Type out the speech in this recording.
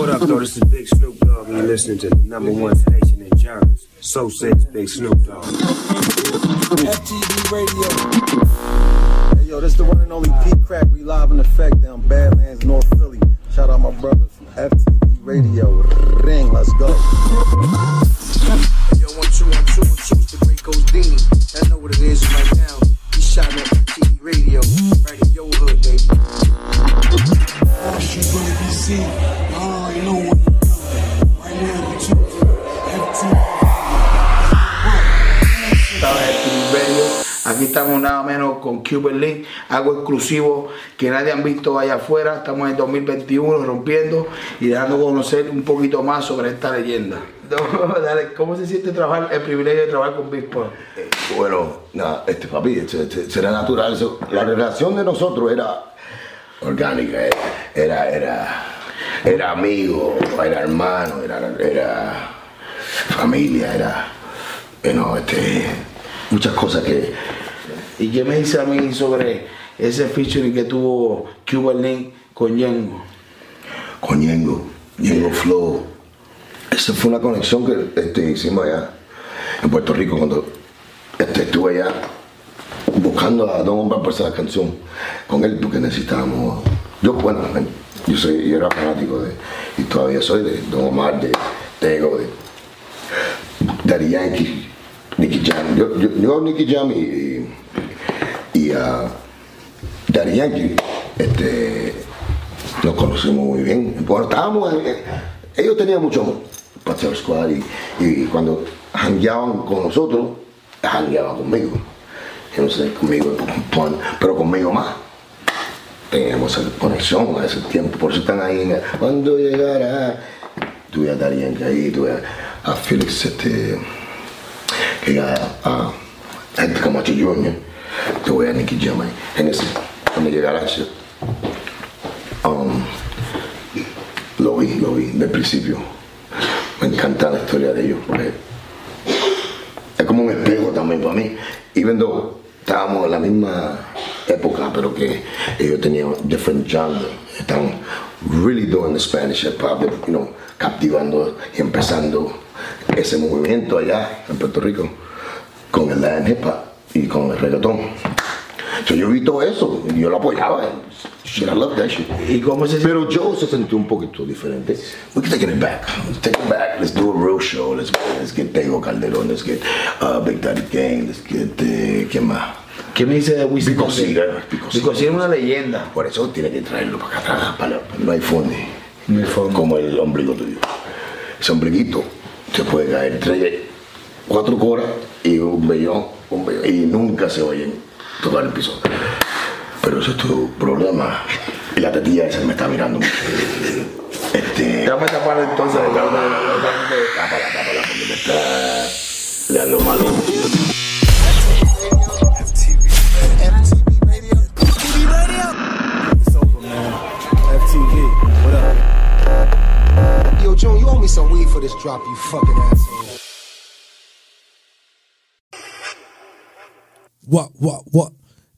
What up, though? This is Big Snoop Dogg, and you're listening to the number one station in Germans. So says Big Snoop Dogg. FTV Radio. Hey, yo, this is the one and only Pete Crack. We live in effect down Badlands, North Philly. Shout out my brothers from FTV Radio. Ring, let's go. Yo, one, two, one, two, one, two, it's the great Godini. I know what it is right now. He's shouting at FTV Radio, right in your hood, baby. She gonna estamos nada menos con Cuban Link, algo exclusivo que nadie han visto allá afuera. Estamos en 2021 rompiendo y dejando conocer un poquito más sobre esta leyenda. ¿Cómo se siente trabajar, el privilegio de trabajar con Big Pun? Bueno, nada, este papi, este- este- será natural. eso. La relación de nosotros era orgánica, eh. era, era, era amigo, era hermano, era, era familia, era, bueno, este, muchas cosas que, ¿Y qué me dice a mí sobre ese featuring que tuvo Cuban Link con Yengo? con Ñengo, Ñengo Flow. Esa fue una conexión que este, hicimos allá en Puerto Rico cuando este, estuve allá buscando a Don Omar por esa canción con él porque necesitábamos. Yo, bueno, yo, soy, yo era fanático de, y todavía soy de Don Omar, de Tego, de Daddy Yankee, Nicky Jam. Yo, yo, yo Nicky Jam y, a Daddy Yankee, este, nos conocimos muy bien. Bueno, estábamos, en- en- ellos tenían mucho amor, Patero Squad, y, y cuando jangueaban con nosotros, jangueaban conmigo. Yo sé, conmigo, pero conmigo más. Teníamos esa conexión a ese tiempo, por eso están ahí. Cuando llegará, tuve a Darien ahí, tuve a, a Félix, este, que a, a gente como Chi Junior, tuve a Nicky Jam ahí. En ese, cuando llegara, um, lo vi, lo vi del principio. Me encanta la historia de ellos, porque es como un espejo también para mí. Y viendo, estábamos en la misma época, pero que ellos tenían different genres. Están really doing the Spanish hip hop, you know, captivando y empezando ese movimiento allá en Puerto Rico con el Latin hip hop y con el reggaetón. So, yo vi todo eso y yo lo apoyaba. Shit, I love that shit. ¿Y cómo se Pero Joe se sintió un poquito diferente. We can take it back. Let's take it back. Let's do a real show. Let's, let's get Tego Calderón. Let's get uh, Big Daddy Gang. Let's get, eh, ¿quién más? ¿Qué me dice de Wisin? Pico Cigar, Pico es una leyenda. Por eso tiene que traerlo para acá atrás. Para, no hay fondo. No hay fondo. Como el ombligo tuyo. Ese ombliguito se puede caer tres, cuatro coras y un vellón, un vellón, y nunca se oyen tocar el piso. Pero eso es tu problema. Y la tetilla esa me está mirando mucho. Este. Déjame tapar entonces. Tápala, tápala, porque me está dando malo. Yo, Joan, you owe me some weed for this drop, you fucking asshole. What, what, what?